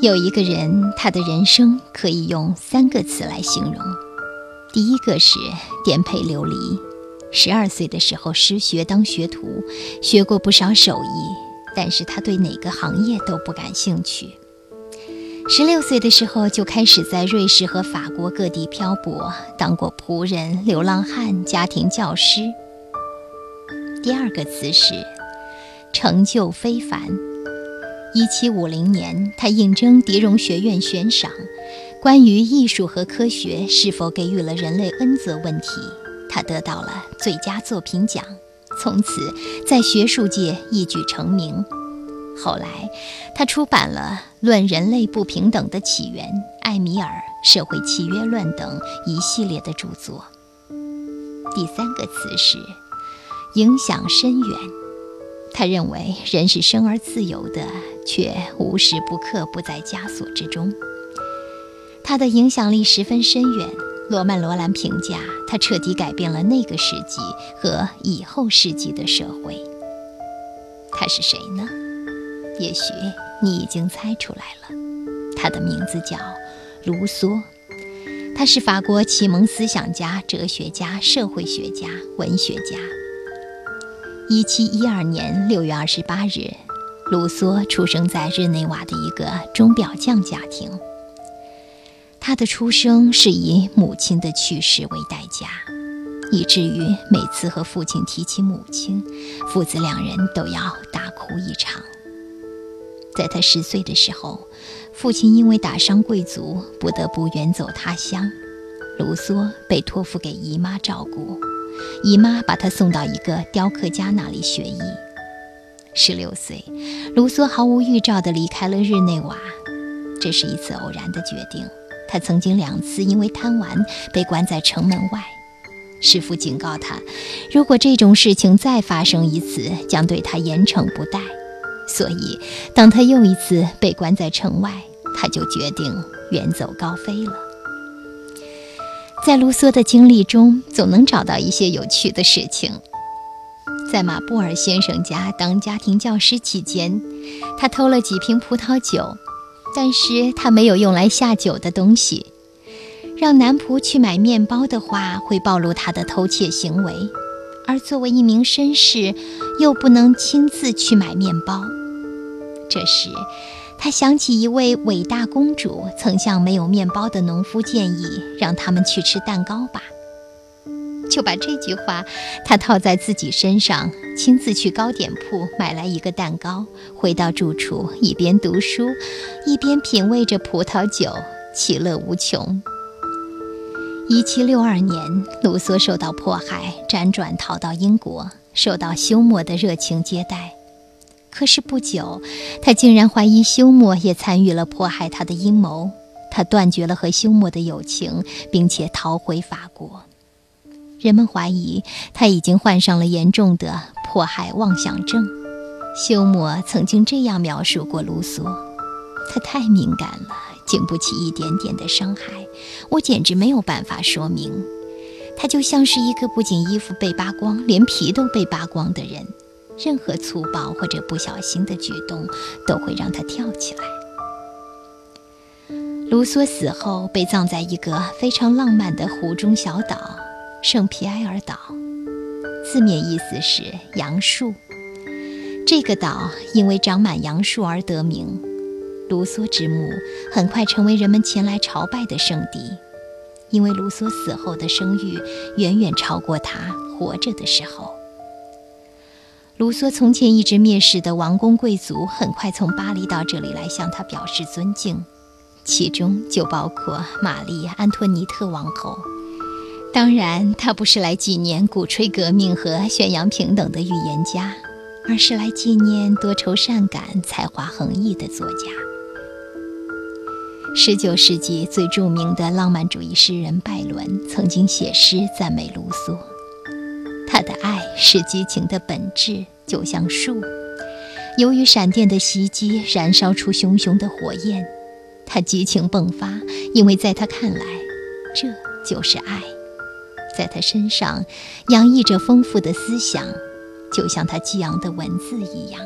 有一个人，他的人生可以用三个词来形容。第一个是颠沛流离。十二岁的时候失学当学徒，学过不少手艺，但是他对哪个行业都不感兴趣。十六岁的时候就开始在瑞士和法国各地漂泊，当过仆人、流浪汉、家庭教师。第二个词是成就非凡。一七五零年，他应征狄荣学院悬赏，关于艺术和科学是否给予了人类恩泽问题，他得到了最佳作品奖，从此在学术界一举成名。后来，他出版了《论人类不平等的起源》《艾米尔》《社会契约论》等一系列的著作。第三个词是影响深远。他认为人是生而自由的，却无时不刻不在枷锁之中。他的影响力十分深远。罗曼·罗兰评价他彻底改变了那个世纪和以后世纪的社会。他是谁呢？也许你已经猜出来了，他的名字叫卢梭。他是法国启蒙思想家、哲学家、社会学家、文学家。一七一二年六月二十八日，卢梭出生在日内瓦的一个钟表匠家庭。他的出生是以母亲的去世为代价，以至于每次和父亲提起母亲，父子两人都要大哭一场。在他十岁的时候，父亲因为打伤贵族，不得不远走他乡，卢梭被托付给姨妈照顾。姨妈把他送到一个雕刻家那里学艺。十六岁，卢梭毫无预兆地离开了日内瓦，这是一次偶然的决定。他曾经两次因为贪玩被关在城门外，师傅警告他，如果这种事情再发生一次，将对他严惩不贷。所以，当他又一次被关在城外，他就决定远走高飞了。在卢梭的经历中，总能找到一些有趣的事情。在马布尔先生家当家庭教师期间，他偷了几瓶葡萄酒，但是他没有用来下酒的东西。让男仆去买面包的话，会暴露他的偷窃行为，而作为一名绅士，又不能亲自去买面包。这时。他想起一位伟大公主曾向没有面包的农夫建议，让他们去吃蛋糕吧。就把这句话他套在自己身上，亲自去糕点铺买来一个蛋糕，回到住处，一边读书，一边品味着葡萄酒，其乐无穷。一七六二年，卢梭受到迫害，辗转逃到英国，受到休谟的热情接待。可是不久，他竟然怀疑休谟也参与了迫害他的阴谋。他断绝了和休谟的友情，并且逃回法国。人们怀疑他已经患上了严重的迫害妄想症。休谟曾经这样描述过卢梭：“他太敏感了，经不起一点点的伤害。我简直没有办法说明。他就像是一个不仅衣服被扒光，连皮都被扒光的人。”任何粗暴或者不小心的举动都会让他跳起来。卢梭死后被葬在一个非常浪漫的湖中小岛——圣皮埃尔岛，字面意思是杨树。这个岛因为长满杨树而得名。卢梭之墓很快成为人们前来朝拜的圣地，因为卢梭死后的声誉远远超过他活着的时候。卢梭从前一直蔑视的王公贵族，很快从巴黎到这里来向他表示尊敬，其中就包括玛丽·安托尼特王后。当然，他不是来纪念鼓吹革命和宣扬平等的预言家，而是来纪念多愁善感、才华横溢的作家。19世纪最著名的浪漫主义诗人拜伦曾经写诗赞美卢梭。他的爱是激情的本质，就像树，由于闪电的袭击，燃烧出熊熊的火焰。他激情迸发，因为在他看来，这就是爱。在他身上，洋溢着丰富的思想，就像他激昂的文字一样。